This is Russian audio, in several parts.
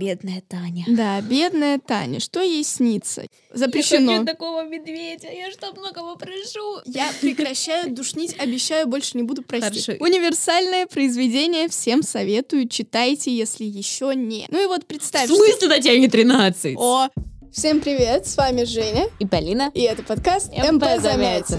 Бедная Таня. Да, бедная Таня. Что ей снится? Запрещено. Я хочу такого медведя. Я что многого прошу. Я прекращаю душнить, обещаю, больше не буду просить. Хорошо. Универсальное произведение всем советую. Читайте, если еще не. Ну и вот В представь, что- смысле на тебя не 13? О! Всем привет, с вами Женя, И Полина. и это подкаст МП МП Замятин.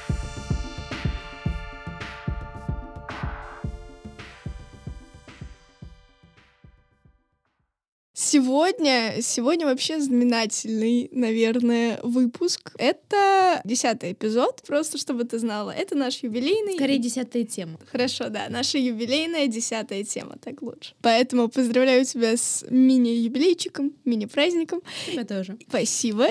Сегодня, сегодня вообще знаменательный, наверное, выпуск. Это десятый эпизод, просто чтобы ты знала. Это наш юбилейный. Скорее десятая тема. Хорошо, да, наша юбилейная десятая тема, так лучше. Поэтому поздравляю тебя с мини-юбилейчиком, мини-праздником. Тебя тоже. Спасибо.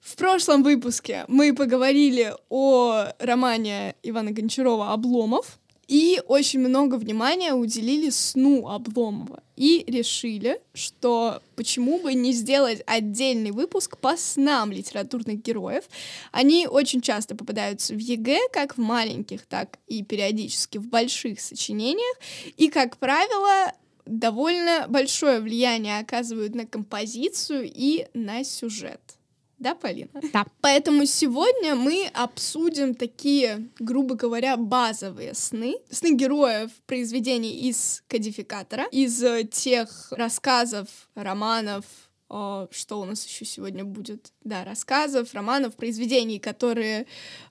В прошлом выпуске мы поговорили о романе Ивана Гончарова «Обломов», и очень много внимания уделили сну Обломова. И решили, что почему бы не сделать отдельный выпуск по снам литературных героев. Они очень часто попадаются в ЕГЭ, как в маленьких, так и периодически в больших сочинениях. И, как правило, довольно большое влияние оказывают на композицию и на сюжет. Да, Полина? Да. Поэтому сегодня мы обсудим такие, грубо говоря, базовые сны. Сны героев произведений из кодификатора, из э, тех рассказов, романов, что у нас еще сегодня будет? Да, рассказов, романов, произведений, которые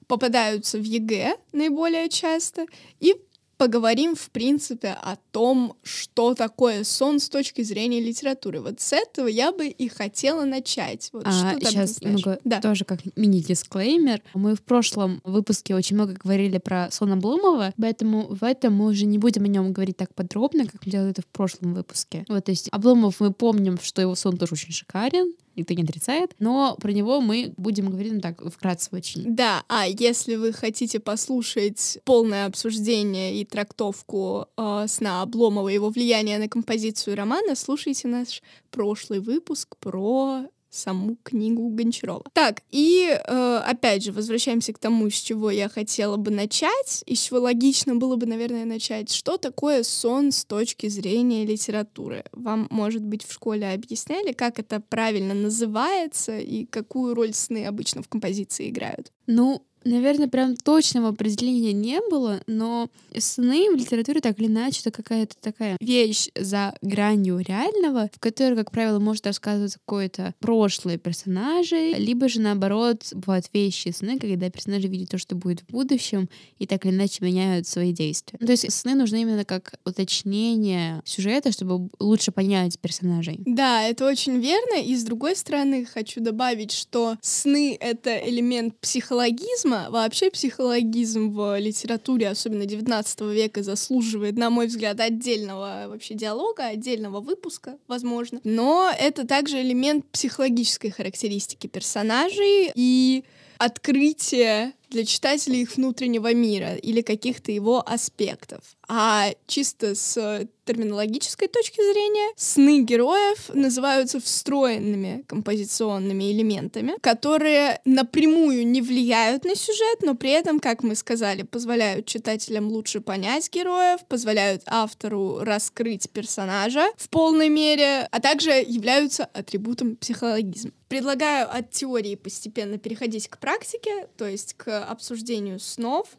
попадаются в ЕГЭ наиболее часто. И поговорим, в принципе, о том, что такое сон с точки зрения литературы. Вот с этого я бы и хотела начать. Вот А, что сейчас немного Да. тоже как мини-дисклеймер. Мы в прошлом выпуске очень много говорили про сон Обломова, поэтому в этом мы уже не будем о нем говорить так подробно, как мы делали это в прошлом выпуске. Вот, то есть Обломов мы помним, что его сон тоже очень шикарен, никто не отрицает, но про него мы будем говорить ну, так вкратце очень. Да, а если вы хотите послушать полное обсуждение и трактовку э, сна Обломова и его влияние на композицию романа, слушайте наш прошлый выпуск про саму книгу Гончарова. Так, и э, опять же, возвращаемся к тому, с чего я хотела бы начать, и с чего логично было бы, наверное, начать. Что такое сон с точки зрения литературы? Вам, может быть, в школе объясняли, как это правильно называется и какую роль сны обычно в композиции играют? Ну, наверное, прям точного определения не было, но сны в литературе так или иначе это какая-то такая вещь за гранью реального, в которой, как правило, может рассказываться какое-то прошлое персонажей, либо же наоборот бывают вещи сны, когда персонажи видят то, что будет в будущем, и так или иначе меняют свои действия. Ну, то есть сны нужны именно как уточнение сюжета, чтобы лучше понять персонажей. Да, это очень верно. И с другой стороны, хочу добавить, что сны — это элемент психологизма. Вообще психологизм в литературе, особенно 19 века, заслуживает, на мой взгляд, отдельного вообще диалога, отдельного выпуска, возможно. Но это также элемент психологической характеристики персонажей и открытие для читателей их внутреннего мира или каких-то его аспектов. А чисто с терминологической точки зрения, сны героев называются встроенными композиционными элементами, которые напрямую не влияют на сюжет, но при этом, как мы сказали, позволяют читателям лучше понять героев, позволяют автору раскрыть персонажа в полной мере, а также являются атрибутом психологизма. Предлагаю от теории постепенно переходить к практике, то есть к обсуждению снов.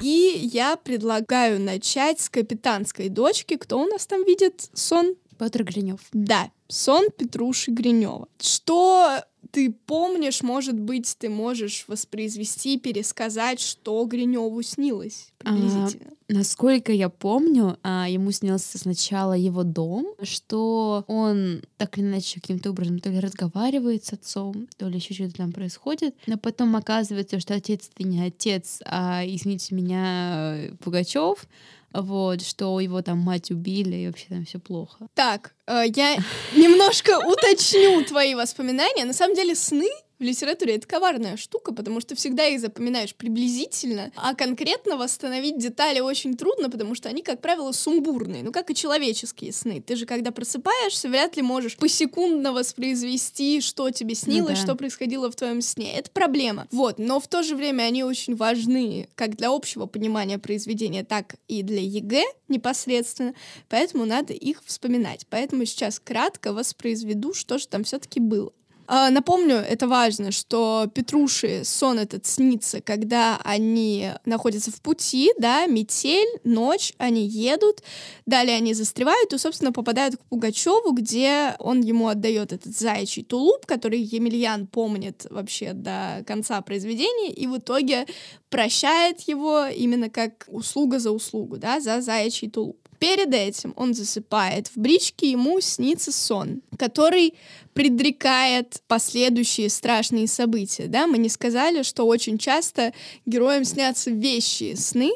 И я предлагаю начать с капитанской дочки. Кто у нас там видит сон? Петр Гринев. Да, сон Петруши Гринева. Что ты помнишь, может быть, ты можешь воспроизвести, пересказать, что Гриневу снилось приблизительно. Насколько я помню, а, ему снился сначала его дом, что он так или иначе каким-то образом то ли разговаривает с отцом, то ли еще что-то там происходит, но потом оказывается, что отец это не отец, а, извините меня, Пугачев, вот, что его там мать убили, и вообще там все плохо. Так, э, я немножко уточню твои воспоминания. На самом деле сны в литературе это коварная штука, потому что всегда их запоминаешь приблизительно, а конкретно восстановить детали очень трудно, потому что они, как правило, сумбурные, ну как и человеческие сны. Ты же, когда просыпаешься, вряд ли можешь посекундно воспроизвести, что тебе снилось, да. что происходило в твоем сне. Это проблема. Вот, но в то же время они очень важны как для общего понимания произведения, так и для ЕГЭ непосредственно, поэтому надо их вспоминать. Поэтому сейчас кратко воспроизведу, что же там все-таки было. А, Напомню, это важно, что Петруши сон этот снится, когда они находятся в пути, да, метель, ночь, они едут, далее они застревают и, собственно, попадают к Пугачеву, где он ему отдает этот заячий тулуп, который Емельян помнит вообще до конца произведения, и в итоге прощает его именно как услуга за услугу, да, за заячий тулуп. Перед этим он засыпает. В бричке ему снится сон, который предрекает последующие страшные события. Да? Мы не сказали, что очень часто героям снятся вещи сны,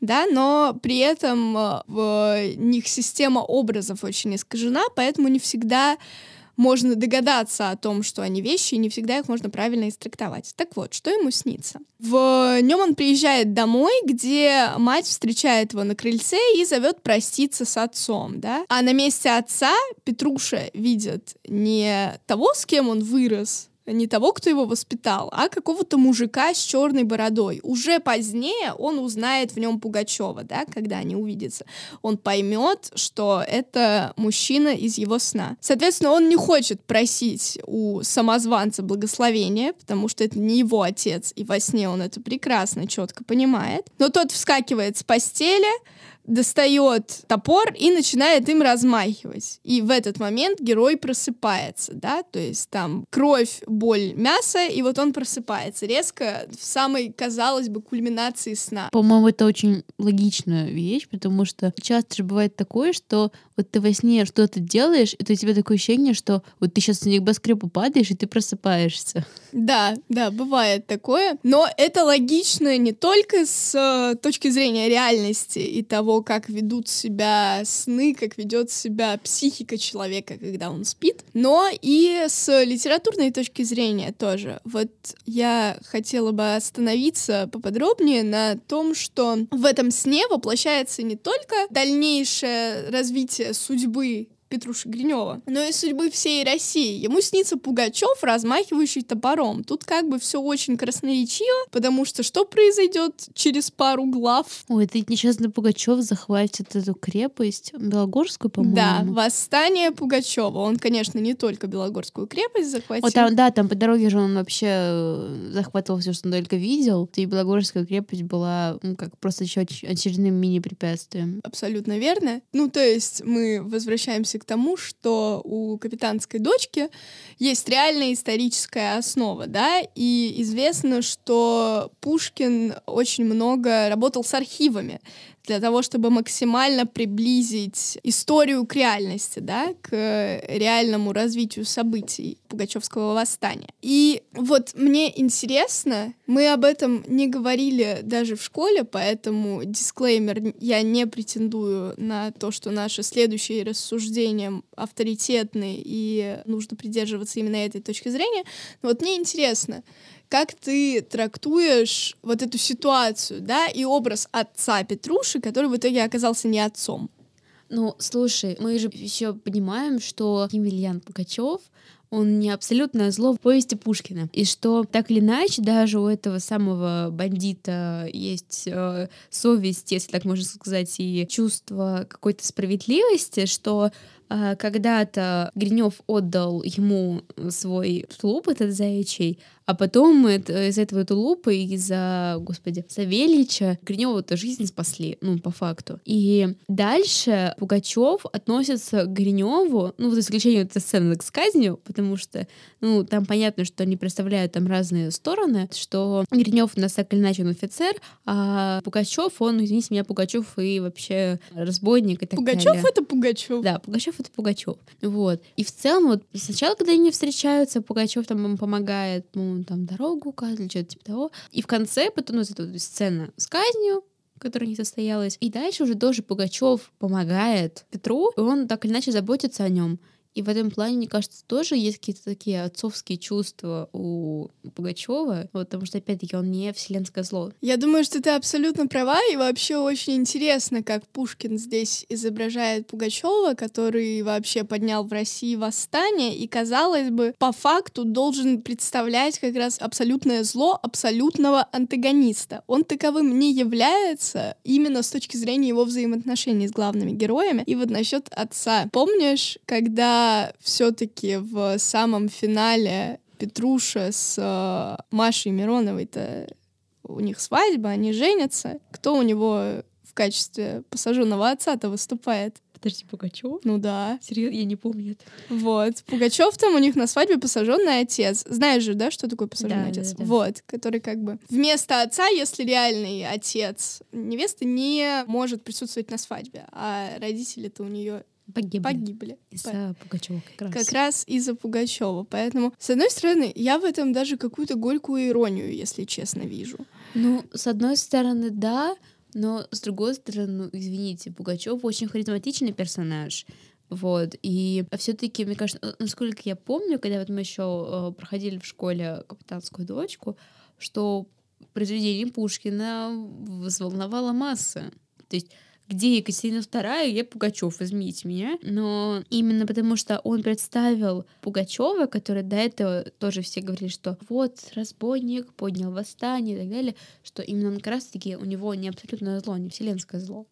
да, но при этом э, в них система образов очень искажена, поэтому не всегда можно догадаться о том, что они вещи, и не всегда их можно правильно истрактовать. Так вот, что ему снится? В нем он приезжает домой, где мать встречает его на крыльце и зовет проститься с отцом, да? А на месте отца Петруша видит не того, с кем он вырос, не того, кто его воспитал, а какого-то мужика с черной бородой. Уже позднее он узнает в нем Пугачева, да, когда они увидятся. Он поймет, что это мужчина из его сна. Соответственно, он не хочет просить у самозванца благословения, потому что это не его отец, и во сне он это прекрасно, четко понимает. Но тот вскакивает с постели, достает топор и начинает им размахивать. И в этот момент герой просыпается, да, то есть там кровь, боль, мясо, и вот он просыпается резко в самой, казалось бы, кульминации сна. По-моему, это очень логичная вещь, потому что часто же бывает такое, что вот ты во сне что-то делаешь, и то у тебя такое ощущение, что вот ты сейчас с небоскреба падаешь, и ты просыпаешься. Да, да, бывает такое. Но это логично не только с э, точки зрения реальности и того, как ведут себя сны, как ведет себя психика человека, когда он спит, но и с литературной точки зрения тоже. Вот я хотела бы остановиться поподробнее на том, что в этом сне воплощается не только дальнейшее развитие судьбы Петруши Гринева, но и судьбы всей России. Ему снится Пугачев, размахивающий топором. Тут как бы все очень красноречиво, потому что что произойдет через пару глав? Ой, это несчастный Пугачев захватит эту крепость, Белогорскую, по-моему. Да, восстание Пугачева. Он, конечно, не только Белогорскую крепость захватил. Вот там, да, там по дороге же он вообще э, захватывал все, что он только видел. И Белогорская крепость была ну, как просто еще оч- очередным мини-препятствием. Абсолютно верно. Ну, то есть мы возвращаемся к тому, что у капитанской дочки есть реальная историческая основа, да, и известно, что Пушкин очень много работал с архивами для того, чтобы максимально приблизить историю к реальности, да, к реальному развитию событий Пугачевского восстания. И вот мне интересно, мы об этом не говорили даже в школе, поэтому дисклеймер, я не претендую на то, что наши следующие рассуждения авторитетны и нужно придерживаться именно этой точки зрения. Но вот мне интересно, как ты трактуешь вот эту ситуацию, да, и образ отца Петруши, который в итоге оказался не отцом? Ну, слушай, мы же еще понимаем, что Емельян Пугачев он не абсолютное зло в повести Пушкина. И что так или иначе, даже у этого самого бандита есть э, совесть, если так можно сказать, и чувство какой-то справедливости, что а, когда-то Гринев отдал ему свой тулуп этот заячий, а потом это, из этого тулупа, из-за, господи, Савельича Гринева-то жизнь спасли, ну, по факту. И дальше Пугачев относится к Гриневу, ну, за исключением этой сцены к сказню, потому что, ну, там понятно, что они представляют там разные стороны, что Гринев у нас так или иначе он офицер, а Пугачев, он, извините меня, Пугачев и вообще разбойник и так Пугачев далее. это Пугачев. Да, Пугачев это Пугачев. Вот. И в целом, вот сначала, когда они встречаются, Пугачев там ему помогает, ну, там дорогу указывает, что-то типа того. И в конце потом ну, эта сцена с казнью, которая не состоялась. И дальше уже тоже Пугачев помогает Петру, и он так или иначе заботится о нем. И в этом плане, мне кажется, тоже есть какие-то такие отцовские чувства у Пугачева, вот, потому что, опять-таки, он не вселенское зло. Я думаю, что ты абсолютно права, и вообще очень интересно, как Пушкин здесь изображает Пугачева, который вообще поднял в России восстание, и, казалось бы, по факту должен представлять как раз абсолютное зло абсолютного антагониста. Он таковым не является именно с точки зрения его взаимоотношений с главными героями. И вот насчет отца. Помнишь, когда все-таки в самом финале Петруша с э, Машей Мироновой-то у них свадьба, они женятся. Кто у него в качестве посаженного отца-то выступает? Подожди, Пугачев? Ну да. Серьезно, я не помню это. Вот. Пугачев там у них на свадьбе посаженный отец. Знаешь же, да, что такое посаженный Да, да, отец? да. Вот, который как бы вместо отца, если реальный отец невесты не может присутствовать на свадьбе, а родители-то у нее Погибли. погибли. Из-за Пугачева как раз. Как раз из-за Пугачева. Поэтому, с одной стороны, я в этом даже какую-то горькую иронию, если честно, вижу. Ну, с одной стороны, да, но с другой стороны, ну, извините, Пугачев очень харизматичный персонаж. Вот, и все-таки, мне кажется, э, насколько я помню, когда вот мы еще проходили в школе капитанскую дочку, что произведение Пушкина взволновало массы. То есть где Екатерина II, я Пугачев, возьмите меня. Но именно потому, что он представил Пугачева, который до этого тоже все говорили, что вот разбойник поднял восстание и так далее, что именно он как раз-таки у него не абсолютное зло, не вселенское зло.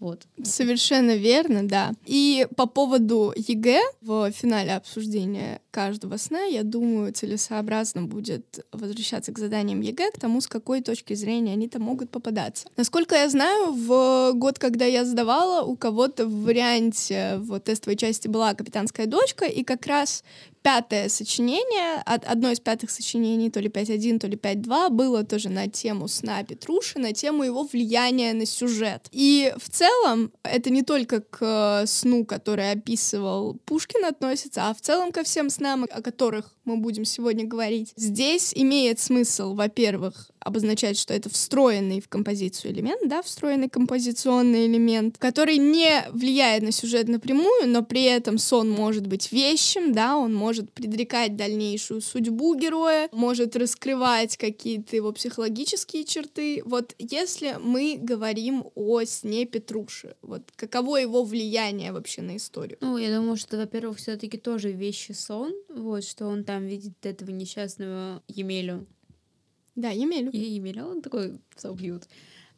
Вот. Совершенно верно, да. И по поводу ЕГЭ в финале обсуждения каждого сна, я думаю, целесообразно будет возвращаться к заданиям ЕГЭ, к тому, с какой точки зрения они там могут попадаться. Насколько я знаю, в год, когда я сдавала, у кого-то в варианте в тестовой части была «Капитанская дочка», и как раз пятое сочинение, от одно из пятых сочинений, то ли 5.1, то ли 5.2, было тоже на тему сна Петруши, на тему его влияния на сюжет. И в целом это не только к э, сну, который описывал Пушкин, относится, а в целом ко всем снам, о которых мы будем сегодня говорить. Здесь имеет смысл, во-первых, обозначать, что это встроенный в композицию элемент, да, встроенный композиционный элемент, который не влияет на сюжет напрямую, но при этом сон может быть вещим, да, он может предрекать дальнейшую судьбу героя, может раскрывать какие-то его психологические черты. Вот если мы говорим о сне Петруши, вот каково его влияние вообще на историю? Ну, я думаю, что, во-первых, все-таки тоже вещи сон, вот, что он там видит этого несчастного Емелю, Да, Емелю. Я Емеля, он такой so cute.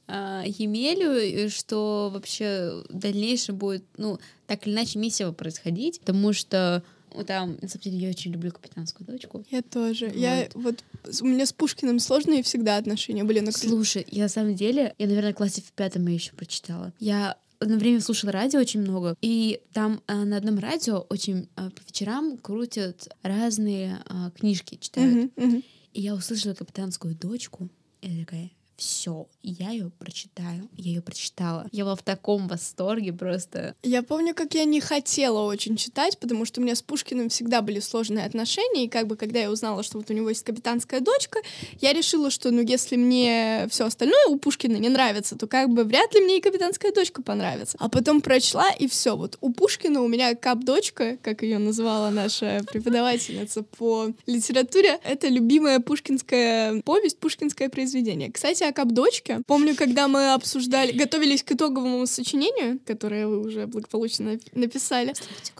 А, Емелю, и что вообще в дальнейшем будет, ну, так или иначе, месиво происходить, потому что ну, там, на самом деле, я очень люблю капитанскую дочку. Я тоже. Я вот у меня с Пушкиным сложные всегда отношения были. Но Слушай, я на самом деле, я, наверное, в классе в пятом ее еще прочитала. Я одно время слушала радио очень много, и там а, на одном радио очень а, по вечерам крутят разные а, книжки, читают. Мгм, мгм. И я услышала капитанскую дочку, и я такая, все, я ее прочитаю. Я ее прочитала. Я была в таком восторге просто. Я помню, как я не хотела очень читать, потому что у меня с Пушкиным всегда были сложные отношения, и как бы когда я узнала, что вот у него есть капитанская дочка, я решила, что ну если мне все остальное у Пушкина не нравится, то как бы вряд ли мне и капитанская дочка понравится. А потом прочла, и все. Вот у Пушкина у меня кап-дочка, как ее назвала наша преподавательница по литературе, это любимая пушкинская повесть, пушкинское произведение. Кстати, о кап-дочке. Помню, когда мы обсуждали, готовились к итоговому сочинению, которое вы уже благополучно написали, Слушайте.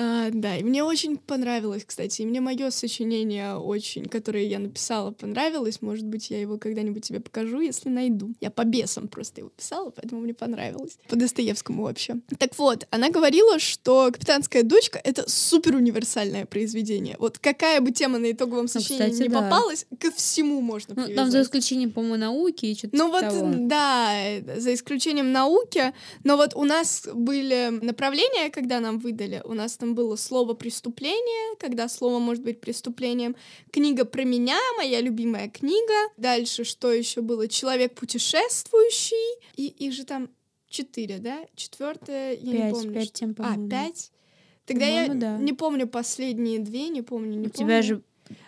А, да, и мне очень понравилось, кстати. И мне мое сочинение очень, которое я написала, понравилось. Может быть, я его когда-нибудь тебе покажу, если найду. Я по бесам просто его писала, поэтому мне понравилось. По Достоевскому вообще. Так вот, она говорила, что «Капитанская дочка» — это супер универсальное произведение. Вот какая бы тема на итоговом сочинении Ну, кстати, не да. попалась, ко всему можно Ну, привязать. там за исключением, по-моему, науки и что-то Ну вот, того. да, за исключением науки, но вот у нас были направления, когда нам выдали, у нас там было слово «преступление», когда слово может быть преступлением, книга про меня, моя любимая книга, дальше что еще было, человек путешествующий, и их же там четыре, да, четвертое, я не Пять, помню. пять тем, А, по-моему. пять? Тогда я да. не помню последние две, не помню, не У помню. тебя же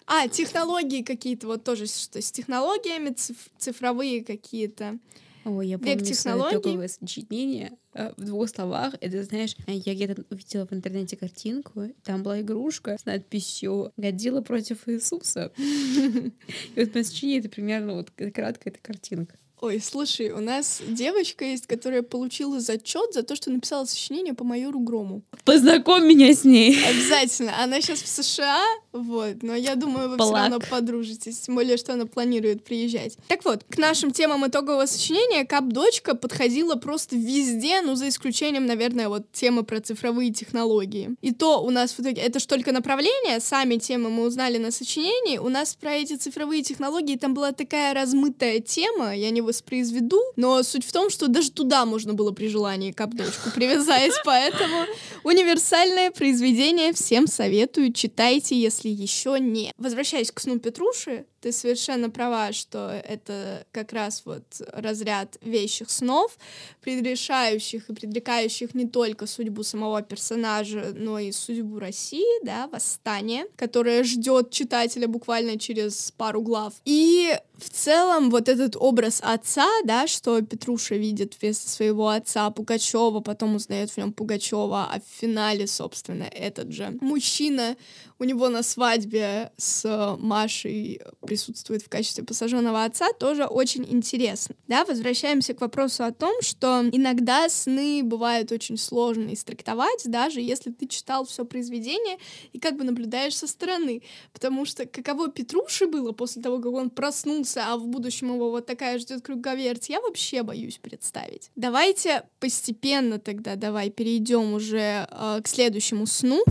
А, технологии какие-то, вот тоже, что с технологиями, циф- цифровые какие-то. Ой, я Век помню технологий. свое итоговое сочинение э, в двух словах. Это, знаешь, я где-то увидела в интернете картинку, там была игрушка с надписью «Годзилла против Иисуса». И вот мое сочинение — это примерно вот краткая эта картинка. Ой, слушай, у нас девочка есть, которая получила зачет за то, что написала сочинение по майору Грому. Познакомь меня с ней. Обязательно. Она сейчас в США, вот, но я думаю, вы все Плак. равно подружитесь, тем более, что она планирует приезжать. Так вот, к нашим темам итогового сочинения Кап-дочка подходила просто везде, ну, за исключением, наверное, вот темы про цифровые технологии. И то у нас в итоге, это ж только направление, сами темы мы узнали на сочинении, у нас про эти цифровые технологии там была такая размытая тема, я не воспроизведу, но суть в том, что даже туда можно было при желании Кап-дочку привязать, поэтому универсальное произведение всем советую, читайте, если еще не. Возвращаясь к сну Петруши, ты совершенно права, что это как раз вот разряд вещих снов, предрешающих и предрекающих не только судьбу самого персонажа, но и судьбу России, да, восстание, которое ждет читателя буквально через пару глав. И в целом вот этот образ отца, да, что Петруша видит вместо своего отца Пугачева, потом узнает в нем Пугачева, а в финале, собственно, этот же мужчина у него на свадьбе с Машей присутствует в качестве посаженного отца, тоже очень интересно. Да, возвращаемся к вопросу о том, что иногда сны бывают очень сложно истрактовать, даже если ты читал все произведение и как бы наблюдаешь со стороны. Потому что каково Петруши было после того, как он проснулся, а в будущем его вот такая ждет круговерть, я вообще боюсь представить. Давайте постепенно тогда, давай перейдем уже э, к следующему сну.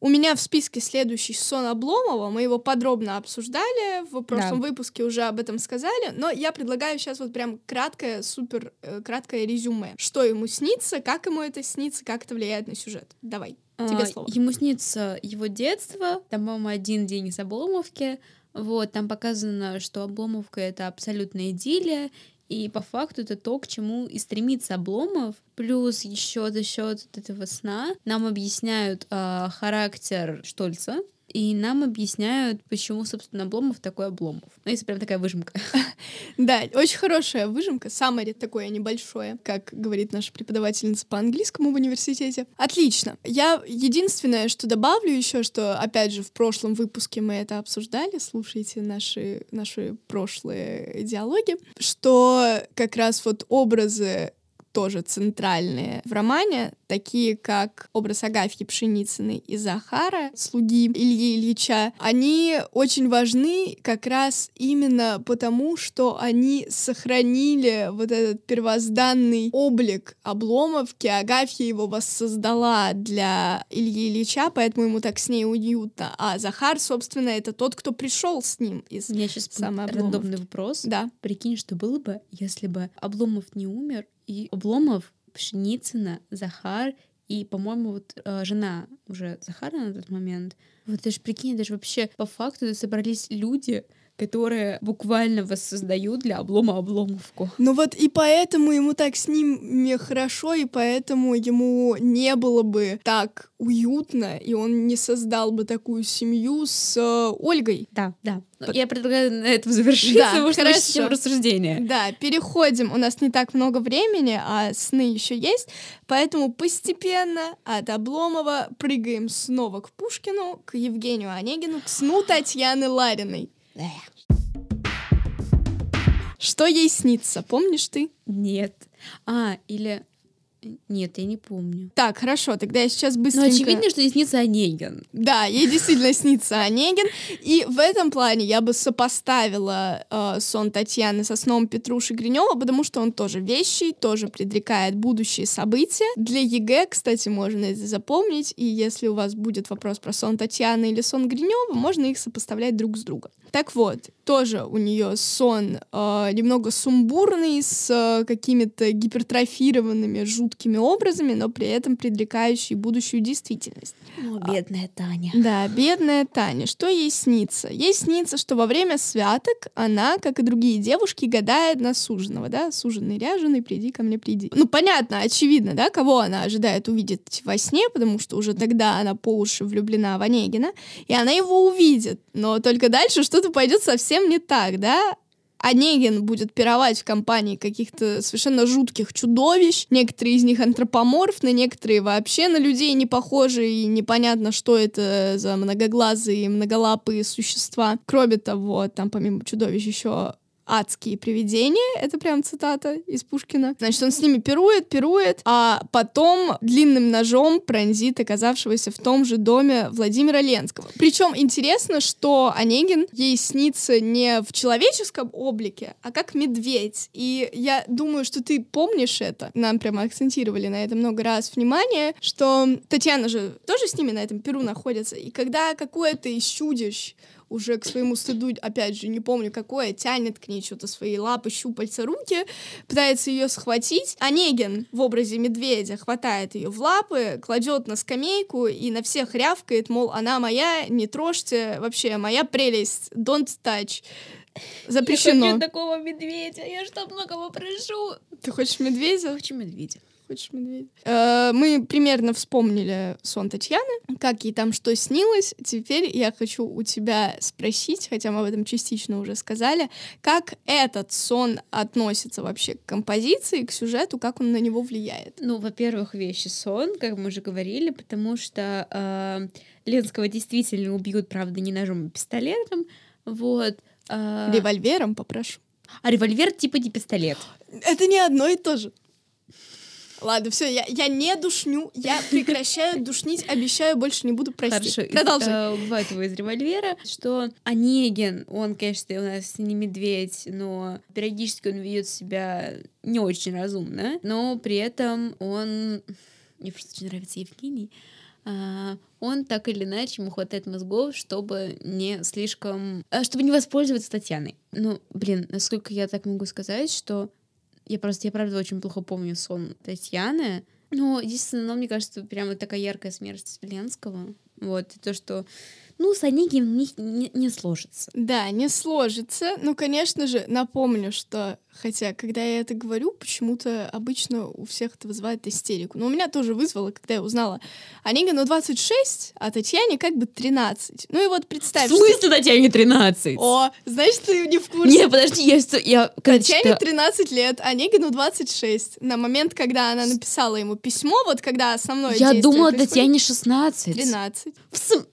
У меня в списке следующий сон Обломова. Мы его подробно обсуждали. В прошлом выпуске уже об этом сказали. Но я предлагаю сейчас вот прям краткое, супер э, краткое резюме. Что ему снится, как ему это снится, как это влияет на сюжет. Давай, тебе А, слово. Ему снится его детство, там, по-моему, один день из Обломовки. Вот, там показано, что Обломовка — это абсолютная идиллия, и по факту это то, к чему и стремится Обломов. Плюс еще за счет этого сна нам объясняют а, характер Штольца, и нам объясняют, почему, собственно, Обломов такой Обломов. Ну, если прям такая выжимка. Да, очень хорошая выжимка, саммари такое небольшое, как говорит наша преподавательница по английскому в университете. Отлично. Я единственное, что добавлю еще, что, опять же, в прошлом выпуске мы это обсуждали, слушайте наши, наши прошлые диалоги, что как раз вот образы тоже центральные в романе, такие как образ Агафьи Пшеницыной и Захара, слуги Ильи Ильича, они очень важны как раз именно потому, что они сохранили вот этот первозданный облик Обломовки. Агафья его воссоздала для Ильи Ильича, поэтому ему так с ней уютно. А Захар, собственно, это тот, кто пришел с ним из... У меня сейчас Обломов. рандомный вопрос. Да. Прикинь, что было бы, если бы Обломов не умер, и Обломов, Пшеницына, Захар и, по-моему, вот э, жена уже Захара на тот момент. Вот ты же прикинь, даже вообще по факту собрались люди, которые буквально воссоздают для облома обломовку. Ну вот и поэтому ему так с ними хорошо, и поэтому ему не было бы так уютно, и он не создал бы такую семью с э, Ольгой. Да, да. Ну, Я предлагаю на этом завершить, Да, потому что хорошо. начнем рассуждение. Да, переходим. У нас не так много времени, а сны еще есть, поэтому постепенно от Обломова прыгаем снова к Пушкину, к Евгению Онегину, к сну Татьяны Лариной. Что ей снится, помнишь ты? Нет. А, или... Нет, я не помню. Так, хорошо, тогда я сейчас быстренько... очевидно, что ей снится Онегин. Да, ей действительно снится Онегин. И в этом плане я бы сопоставила э, сон Татьяны со сном Петруши Гринева, потому что он тоже вещий, тоже предрекает будущие события. Для ЕГЭ, кстати, можно это запомнить. И если у вас будет вопрос про сон Татьяны или сон Гринева, можно их сопоставлять друг с другом. Так вот, тоже у нее сон э, немного сумбурный, с э, какими-то гипертрофированными, жуткими образами, но при этом предрекающий будущую действительность. О, бедная Таня. Да, бедная Таня. Что ей снится? Ей снится, что во время святок она, как и другие девушки, гадает на суженого, да? Суженый ряженый, приди ко мне, приди. Ну, понятно, очевидно, да, кого она ожидает увидеть во сне, потому что уже тогда она по уши влюблена в Онегина, и она его увидит. Но только дальше что-то пойдет совсем не так, да? Онегин будет пировать в компании каких-то совершенно жутких чудовищ. Некоторые из них антропоморфны, некоторые вообще на людей не похожи, и непонятно, что это за многоглазые, многолапые существа. Кроме того, там помимо чудовищ еще адские привидения, это прям цитата из Пушкина. Значит, он с ними пирует, пирует, а потом длинным ножом пронзит оказавшегося в том же доме Владимира Ленского. Причем интересно, что Онегин ей снится не в человеческом облике, а как медведь. И я думаю, что ты помнишь это. Нам прямо акцентировали на это много раз внимание, что Татьяна же тоже с ними на этом перу находится. И когда какое-то из чудищ уже к своему стыду, опять же, не помню какое, тянет к ней что-то свои лапы, щупальца, руки, пытается ее схватить. Онегин в образе медведя хватает ее в лапы, кладет на скамейку и на всех рявкает, мол, она моя, не трожьте, вообще моя прелесть, don't touch. Запрещено. Я хочу такого медведя, я что многого прошу. Ты хочешь медведя? Хочу медведя. Хочешь медведя? Э, Мы примерно вспомнили сон Татьяны, как ей там что снилось. Теперь я хочу у тебя спросить, хотя мы об этом частично уже сказали, как этот сон относится вообще к композиции, к сюжету, как он на него влияет? Ну, во-первых, вещи сон, как мы уже говорили, потому что э, Ленского действительно убьют, правда, не ножом, а пистолетом. Вот. А, Револьвером попрошу. а револьвер типа не пистолет. Это не одно и то же. Ладно, все, я, я не душню, я прекращаю душнить, обещаю, больше не буду простить. Хорошо. Продолжай. Из, э, его из револьвера, что Онегин, он, конечно, у нас не медведь, но периодически он ведет себя не очень разумно, но при этом он... Мне просто очень нравится Евгений. А, он так или иначе ему хватает мозгов, чтобы не слишком... а, Чтобы не воспользоваться Татьяной. Ну, блин, насколько я так могу сказать, что я просто, я правда очень плохо помню сон Татьяны. Но единственное, но мне кажется, прямо такая яркая смерть Ленского. Вот, и то, что, ну, с Онегиным у них не, не сложится. Да, не сложится. Ну, конечно же, напомню, что, хотя, когда я это говорю, почему-то обычно у всех это вызывает истерику. Но у меня тоже вызвало, когда я узнала Онегину 26, а Татьяне как бы 13. Ну и вот В представь, что... смысле Татьяне 13? О, значит, ты не в курсе. Не, подожди, я, что- я Татьяне читала- 13 лет, Онегину 26. На момент, когда она написала ему письмо, вот когда основное Я думала, происходит- Татьяне 16. 13. В см-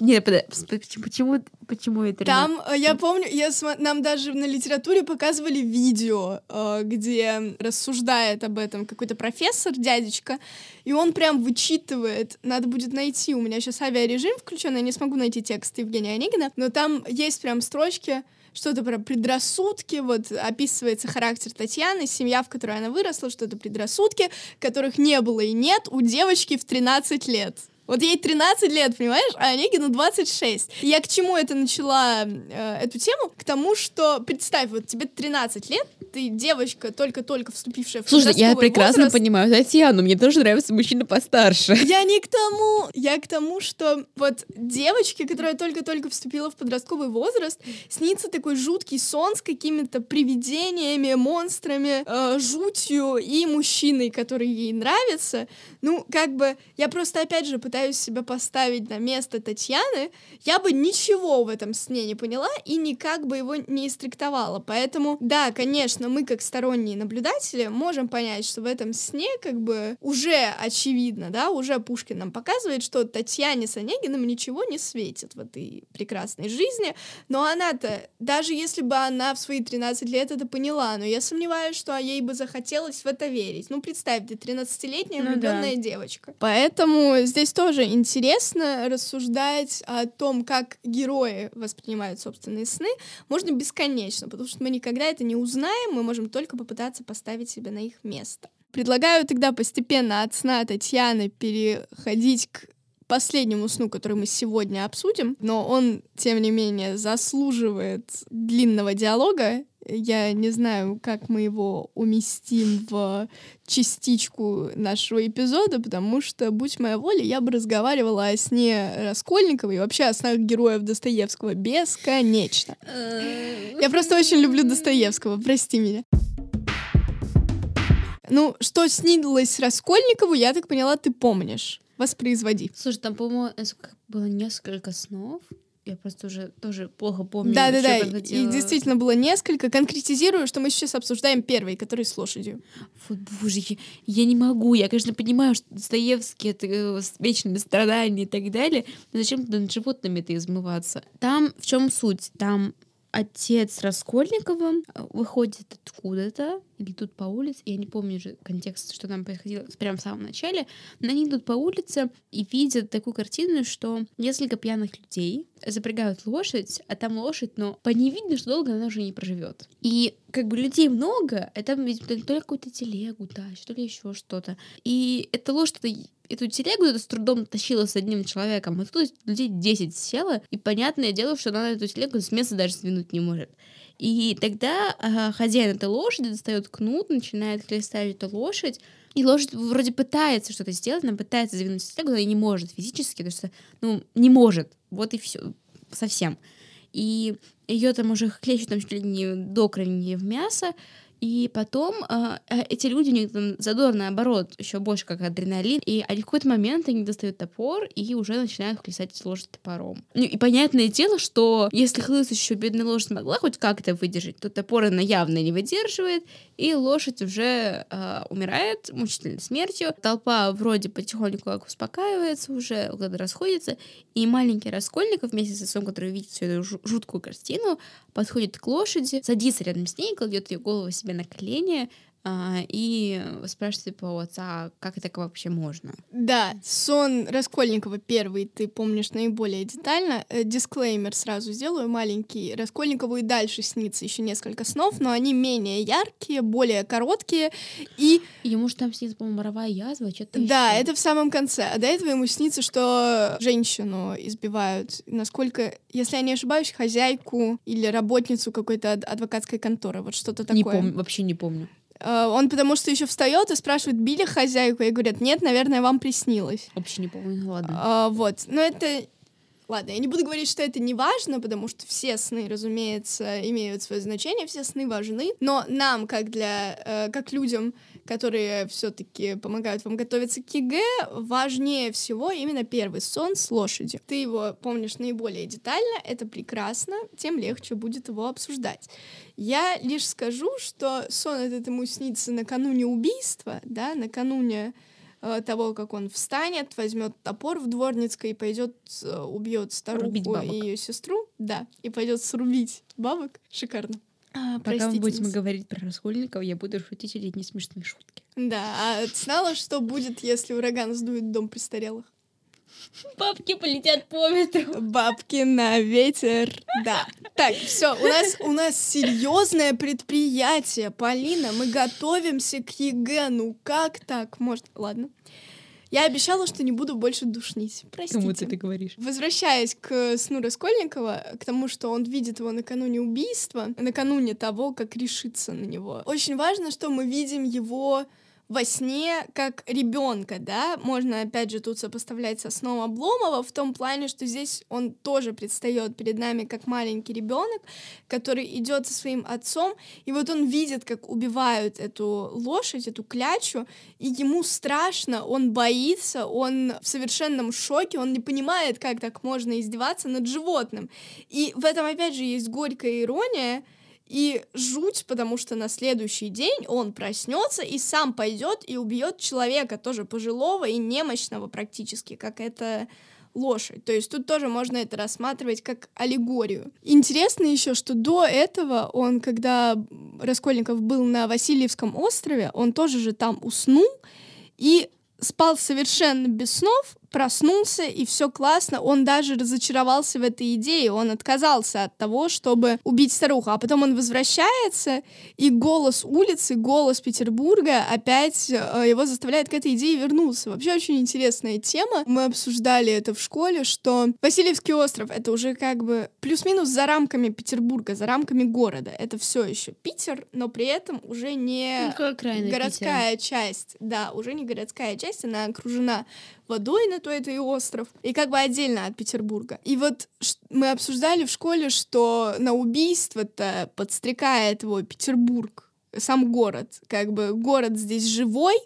Не, почему, почему, почему это 13? Там, э, я помню, я смо- нам даже на литературе показывали видео, э, где рассуждает об этом какой-то профессор, дядечка, и он прям вычитывает, надо будет найти, у меня сейчас авиарежим включен, я не смогу найти текст Евгения Онегина, но там есть прям строчки, что-то про предрассудки, вот описывается характер Татьяны, семья, в которой она выросла, что-то предрассудки, которых не было и нет у девочки в 13 лет. Вот ей 13 лет, понимаешь, а Онегину 26. И я к чему это начала э, эту тему? К тому, что представь, вот тебе 13 лет, ты девочка, только-только вступившая в Слушай, я прекрасно возраст. понимаю Татьяну, мне тоже нравится мужчина постарше. Я не к тому, я к тому, что вот девочке, которая только-только вступила в подростковый возраст, снится такой жуткий сон с какими-то привидениями, монстрами, э, жутью и мужчиной, который ей нравится. Ну, как бы, я просто, опять же, пытаюсь себя поставить на место Татьяны, я бы ничего в этом сне не поняла и никак бы его не истрактовала. Поэтому, да, конечно, но мы, как сторонние наблюдатели, можем понять, что в этом сне как бы уже очевидно, да, уже Пушкин нам показывает, что Татьяне с Онегиным ничего не светит в этой прекрасной жизни, но она-то, даже если бы она в свои 13 лет это поняла, но я сомневаюсь, что ей бы захотелось в это верить. Ну, представьте, 13-летняя Ну влюбленная девочка. Поэтому здесь тоже интересно рассуждать о том, как герои воспринимают собственные сны. Можно бесконечно, потому что мы никогда это не узнаем, мы можем только попытаться поставить себя на их место. Предлагаю тогда постепенно от сна Татьяны переходить к последнему сну, который мы сегодня обсудим, но он, тем не менее, заслуживает длинного диалога. Я не знаю, как мы его уместим в частичку нашего эпизода, потому что, будь моя воля, я бы разговаривала о сне Раскольникова и вообще о снах героев Достоевского бесконечно. Я просто очень люблю Достоевского, прости меня. Ну, что снилось Раскольникову, я так поняла, ты помнишь. Воспроизводи. Слушай, там, по-моему, было несколько снов. Я просто уже тоже плохо помню. Да, да, да. И происходило. действительно было несколько. Конкретизирую, что мы сейчас обсуждаем первый, который с лошадью. Вот, боже, я, я не могу. Я, конечно, понимаю, что Достоевский — это э, с- вечное страдание и так далее, но зачем над животными-то измываться? Там в чем суть? Там отец Раскольникова э, выходит откуда-то, или идут по улице, я не помню уже контекст, что там происходило прямо в самом начале, но они идут по улице и видят такую картину, что несколько пьяных людей запрягают лошадь, а там лошадь, но по ней видно, что долго она уже не проживет. И как бы людей много, а там ведь то ли какую-то телегу тащат, то ли еще что-то. И эта лошадь, эту телегу с трудом тащила с одним человеком, а тут людей 10 село, и понятное дело, что она эту телегу с места даже сдвинуть не может. И тогда а, хозяин этой лошади достает кнут, начинает хлестать эту лошадь, и лошадь вроде пытается что-то сделать, она пытается сдвинуть телегу, но и не может физически, потому что, ну, не может. Вот и все. Совсем. И ее там уже хлещут там чуть ли не до крови в мясо, и потом а, а, эти люди, у них там задор наоборот, еще больше как адреналин, и а в какой-то момент они достают топор и уже начинают хлестать лошадь топором. Ну и понятное дело, что если хлыст еще бедная лошадь могла хоть как-то выдержать, то топор она явно не выдерживает, и лошадь уже а, умирает мучительной смертью. Толпа вроде потихоньку как успокаивается уже, куда-то расходится, и маленький Раскольников вместе с отцом, который видит всю эту жу- жуткую картину, подходит к лошади, садится рядом с ней, кладет ее голову себе на колени а, и спрашивает типа, у отца, как это вообще можно. Да, сон Раскольникова первый ты помнишь наиболее детально. Э, Дисклеймер сразу сделаю маленький. Раскольникову и дальше снится еще несколько снов, но они менее яркие, более короткие. И ему же там снится, по-моему, моровая язва, что-то да, ещё. это в самом конце. А до этого ему снится, что женщину избивают. Насколько, если я не ошибаюсь, хозяйку или работницу какой-то ад- адвокатской конторы. Вот что-то такое. Не помню, вообще не помню. Э, Он потому что еще встает и спрашивает, били хозяйку, и говорят, нет, наверное, вам приснилось. Вообще не помню, ладно. А, вот, но это... Ладно, я не буду говорить, что это не важно, потому что все сны, разумеется, имеют свое значение, все сны важны, но нам, как для, э, как людям, которые все-таки помогают вам готовиться к ЕГЭ, важнее всего именно первый сон с лошадью. Ты его помнишь наиболее детально, это прекрасно, тем легче будет его обсуждать. Я лишь скажу, что сон этот ему снится накануне убийства, да, накануне э, того, как он встанет, возьмет топор в дворницкой и пойдет э, убьет старуху и ее сестру, да, и пойдет срубить бабок. Шикарно. А, Пока мы будем нас. говорить про Раскольникова, я буду шутить или не смешные шутки. Да, а ты знала, что будет, если ураган сдует дом престарелых? Бабки полетят по ветру. Бабки на ветер. Да. Так, все, у нас, у нас серьезное предприятие, Полина. Мы готовимся к ЕГЭ. Ну как так может? Ладно. Я обещала, что не буду больше душнить. Простите. Кому ты это говоришь? Возвращаясь к сну Раскольникова, к тому, что он видит его накануне убийства, накануне того, как решиться на него. Очень важно, что мы видим его во сне как ребенка, да, можно опять же тут сопоставлять со сном Обломова в том плане, что здесь он тоже предстает перед нами как маленький ребенок, который идет со своим отцом, и вот он видит, как убивают эту лошадь, эту клячу, и ему страшно, он боится, он в совершенном шоке, он не понимает, как так можно издеваться над животным. И в этом, опять же, есть горькая ирония, И жуть, потому что на следующий день он проснется и сам пойдет и убьет человека, тоже пожилого и немощного практически, как это лошадь. То есть тут тоже можно это рассматривать как аллегорию. Интересно еще, что до этого он, когда Раскольников был на Васильевском острове, он тоже же там уснул и спал совершенно без снов, проснулся, и все классно. Он даже разочаровался в этой идее, он отказался от того, чтобы убить старуху. А потом он возвращается, и голос улицы, голос Петербурга опять э, его заставляет к этой идее вернуться. Вообще очень интересная тема. Мы обсуждали это в школе, что Васильевский остров — это уже как бы плюс-минус за рамками Петербурга, за рамками города. Это все еще Питер, но при этом уже не Ну, городская часть. Да, уже не городская часть, она окружена водой на то это и остров, и как бы отдельно от Петербурга. И вот мы обсуждали в школе, что на убийство-то подстрекает его Петербург, сам город. Как бы город здесь живой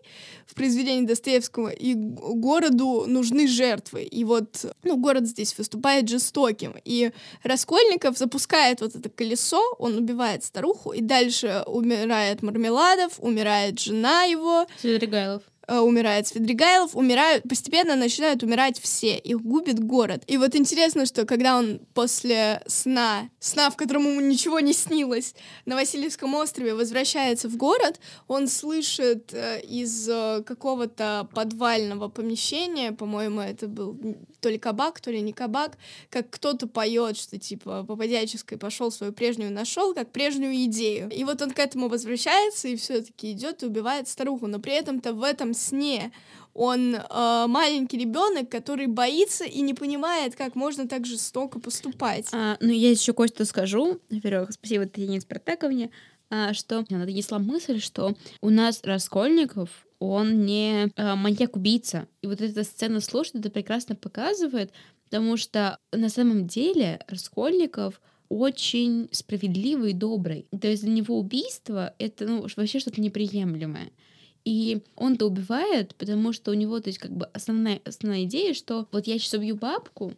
в произведении Достоевского, и городу нужны жертвы. И вот, ну, город здесь выступает жестоким. И Раскольников запускает вот это колесо, он убивает старуху, и дальше умирает Мармеладов, умирает жена его. Свидригайлов. Э, умирает Свидригайлов, умирают, постепенно начинают умирать все, их губит город. И вот интересно, что когда он после сна, сна, в котором ему ничего не снилось, на Васильевском острове возвращается в город, он слышит э, из э, какого-то подвального помещения, по-моему, это был то ли кабак, то ли не кабак, как кто-то поет, что типа попадяческой пошел свою прежнюю нашел, как прежнюю идею. И вот он к этому возвращается и все-таки идет и убивает старуху, но при этом-то в этом сне он э, маленький ребенок, который боится и не понимает, как можно так жестоко поступать. А, ну, я еще кое-что скажу. Во-первых, спасибо Татьяне Спартаковне, а, что она донесла мысль, что у нас Раскольников, он не а, маньяк-убийца. И вот эта сцена с лошадью это прекрасно показывает, потому что на самом деле Раскольников очень справедливый и добрый. То есть для него убийство — это ну, вообще что-то неприемлемое. И он-то убивает, потому что у него, то есть, как бы основная, основная идея, что вот я сейчас убью бабку,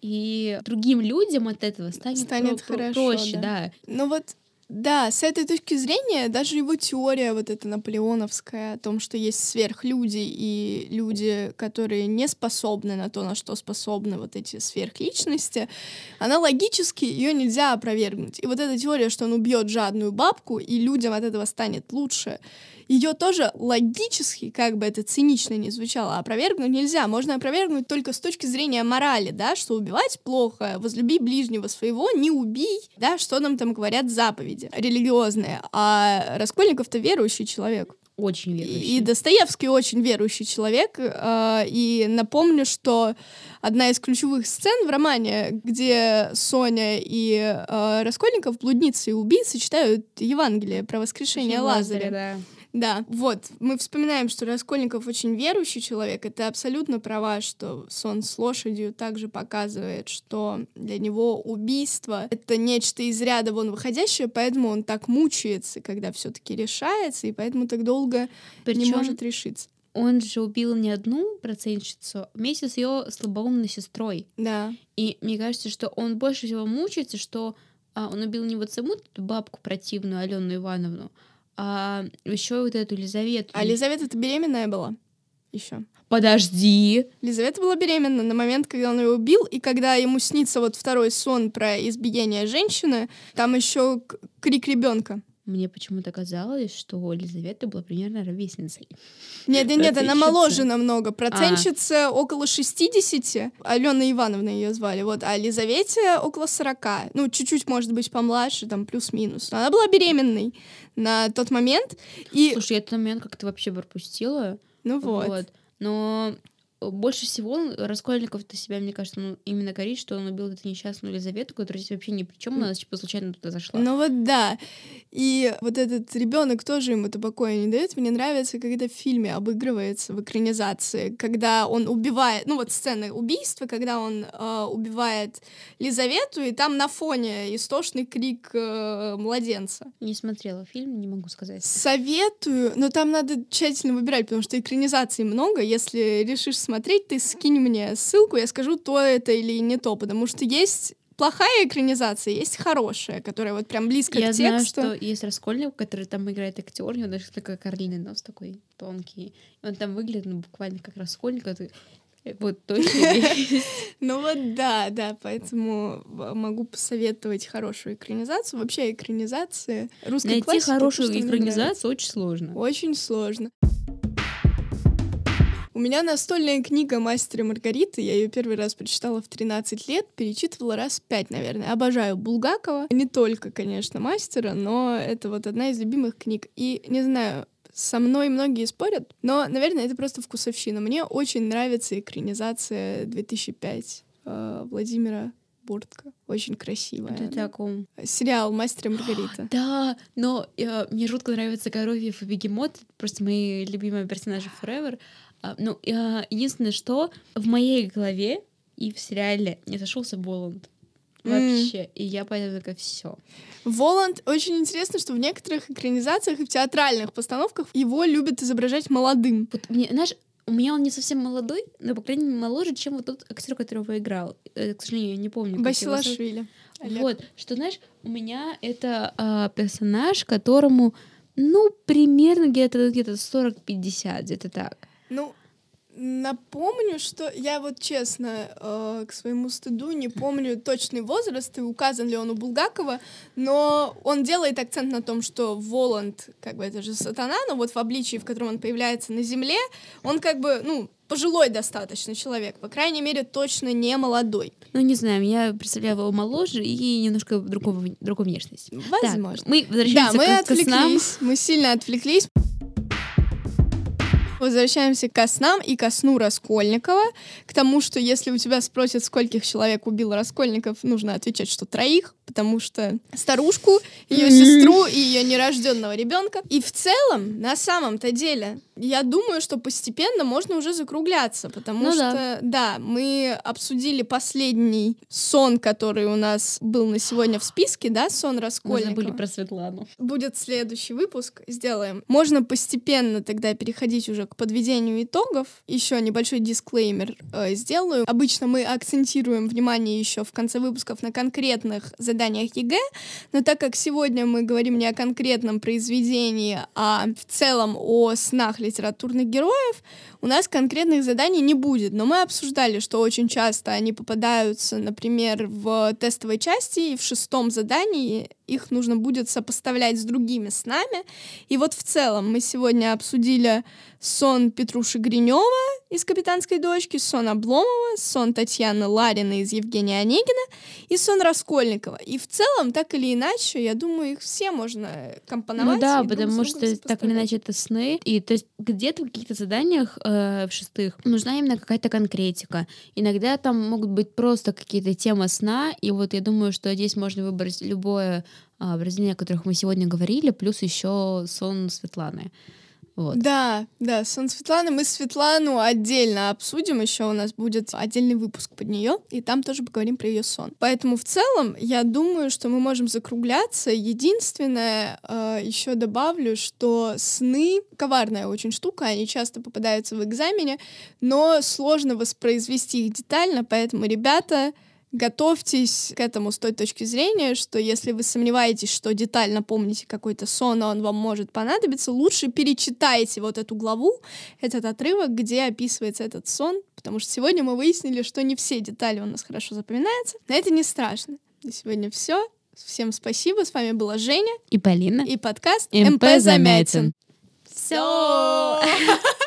и другим людям от этого станет, станет про- хорошо, проще, да. да. Ну вот да, с этой точки зрения даже его теория вот эта наполеоновская о том, что есть сверхлюди и люди, которые не способны на то, на что способны вот эти сверхличности, она логически ее нельзя опровергнуть. И вот эта теория, что он убьет жадную бабку и людям от этого станет лучше, ее тоже логически, как бы это цинично не звучало, опровергнуть нельзя. Можно опровергнуть только с точки зрения морали, да, что убивать плохо, возлюби ближнего своего, не убей, да, что нам там говорят заповеди религиозные. А Раскольников-то верующий человек. Очень верующий. И Достоевский очень верующий человек. э, И напомню, что одна из ключевых сцен в романе, где Соня и э, Раскольников, блудницы и убийцы, читают Евангелие про воскрешение Лазаря. да. Да, вот, мы вспоминаем, что Раскольников очень верующий человек, и ты абсолютно права, что сон с лошадью также показывает, что для него убийство — это нечто из ряда вон выходящее, поэтому он так мучается, когда все таки решается, и поэтому так долго не Причем может решиться. он же убил не одну процентщицу, вместе с ее слабоумной сестрой. Да. И мне кажется, что он больше всего мучается, что а, он убил не вот саму эту бабку противную Алену Ивановну, а еще вот эту Елизавету. А Елизавета-то беременная была еще. Подожди. Елизавета была беременна на момент, когда он ее убил, и когда ему снится вот второй сон про избиение женщины, там еще крик ребенка. Мне почему-то казалось, что Елизавета была примерно ровесницей. Нет, нет, нет, она моложе намного. Процентщица около 60. Алена Ивановна ее звали. Вот, а Елизавете около 40. Ну, чуть-чуть, может быть, помладше, там плюс-минус. Но она была беременной на тот момент. И, Слушай, я этот момент как-то вообще пропустила. ну вот. Но больше всего Раскольников-то себя, мне кажется, ну, именно корит, что он убил эту несчастную Елизавету, которая здесь вообще ни при чем, она типа случайно туда зашла. Ну вот да. И вот этот ребенок тоже ему это покоя не дает. Мне нравится, когда в фильме обыгрывается в экранизации, когда он убивает, ну вот сцена убийства, когда он э, убивает Лизавету, и там на фоне истошный крик э, младенца. Не смотрела фильм, не могу сказать. Советую, но там надо тщательно выбирать, потому что экранизаций много. Если решишь смотреть, ты скинь мне ссылку, я скажу, то это или не то, потому что есть плохая экранизация, есть хорошая, которая вот прям близко Я к знаю, тексту. что есть Раскольников, который там играет актер, у него даже такой карлиный нос такой тонкий. И он там выглядит ну, буквально как Раскольников. ты- э, Вот точно. Ну вот да, да, поэтому в- могу посоветовать хорошую экранизацию. Вообще экранизации русской Найти хорошую экранизацию очень сложно. Очень сложно. У меня настольная книга «Мастер и Маргарита». Я ее первый раз прочитала в 13 лет, перечитывала раз пять, наверное. Обожаю Булгакова. Не только, конечно, мастера, но это вот одна из любимых книг. И, не знаю, со мной многие спорят, но, наверное, это просто вкусовщина. Мне очень нравится экранизация 2005 э, Владимира Бортко. Очень красивая. Она. таком. Сериал «Мастер и Маргарита». Да, но э, мне жутко нравятся Коровьев и Бегемот, просто мои любимые персонажи Forever. А, ну, э, единственное, что в моей голове и в сериале не сошелся Боланд. Вообще. И я поэтому такая, все. Воланд очень интересно, что в некоторых экранизациях и в театральных постановках его любят изображать молодым. Вот мне, знаешь, у меня он не совсем молодой, но, по крайней мере, моложе, чем вот тот актер, которого играл. Э, К сожалению, я не помню. его. Басилашвили. Олег. Вот, что, знаешь, у меня это а, персонаж, которому, ну, примерно где-то где 40-50, где-то так. Ну, напомню, что я вот честно э, к своему стыду не помню точный возраст и указан ли он у Булгакова, но он делает акцент на том, что Воланд, как бы это же сатана, но вот в обличии, в котором он появляется на земле, он как бы, ну, пожилой достаточно человек, по крайней мере, точно не молодой. Ну, не знаю, я представляю его моложе и немножко другого, другой внешности. Так, Возможно. мы Да, возвращаемся мы к, к снам. отвлеклись, мы сильно отвлеклись. Возвращаемся ко снам и ко сну Раскольникова, к тому, что если у тебя спросят, скольких человек убил Раскольников, нужно отвечать, что троих, потому что старушку, ее сестру и ее нерожденного ребенка. И в целом, на самом-то деле, я думаю, что постепенно можно уже закругляться, потому Ну что, да. мы обсудили последний сон, который у нас был на сегодня в списке, да, сон Мы Раскольникова забыли про Светлану. будет следующий выпуск, сделаем. Можно постепенно тогда переходить уже к подведению итогов. Еще небольшой дисклеймер э, сделаю. Обычно мы акцентируем внимание еще в конце выпусков на конкретных заданиях ЕГЭ, но так как сегодня мы говорим не о конкретном произведении, а в целом о снах литературных героев, у нас конкретных заданий не будет. Но мы обсуждали, что очень часто они попадаются, например, в тестовой части, и в шестом задании их нужно будет сопоставлять с другими снами. И вот в целом мы сегодня обсудили сон Петруши Гринева из «Капитанской дочки», сон Обломова, сон Татьяны Ларина из «Евгения Онегина» и сон Раскольникова. И в целом, так или иначе, я думаю, их все можно компоновать. Ну да, с потому что так или иначе это сны. И то есть где-то в каких-то заданиях э, в шестых нужна именно какая-то конкретика. Иногда там могут быть просто какие-то темы сна. И вот я думаю, что здесь можно выбрать любое а, произведение, о которых мы сегодня говорили, плюс еще сон Светланы. Вот. Да, да, сон Светланы. Мы Светлану отдельно обсудим. Еще у нас будет отдельный выпуск под нее, и там тоже поговорим про ее сон. Поэтому в целом я думаю, что мы можем закругляться. Единственное, э, еще добавлю, что сны коварная очень штука, они часто попадаются в экзамене, но сложно воспроизвести их детально, поэтому, ребята, Готовьтесь к этому с той точки зрения, что если вы сомневаетесь, что детально помните какой-то сон, а он вам может понадобиться, лучше перечитайте вот эту главу, этот отрывок, где описывается этот сон, потому что сегодня мы выяснили, что не все детали у нас хорошо запоминаются, но это не страшно. На сегодня все. Всем спасибо. С вами была Женя И Полина. и подкаст МП МП Замятин. Замятин. Все.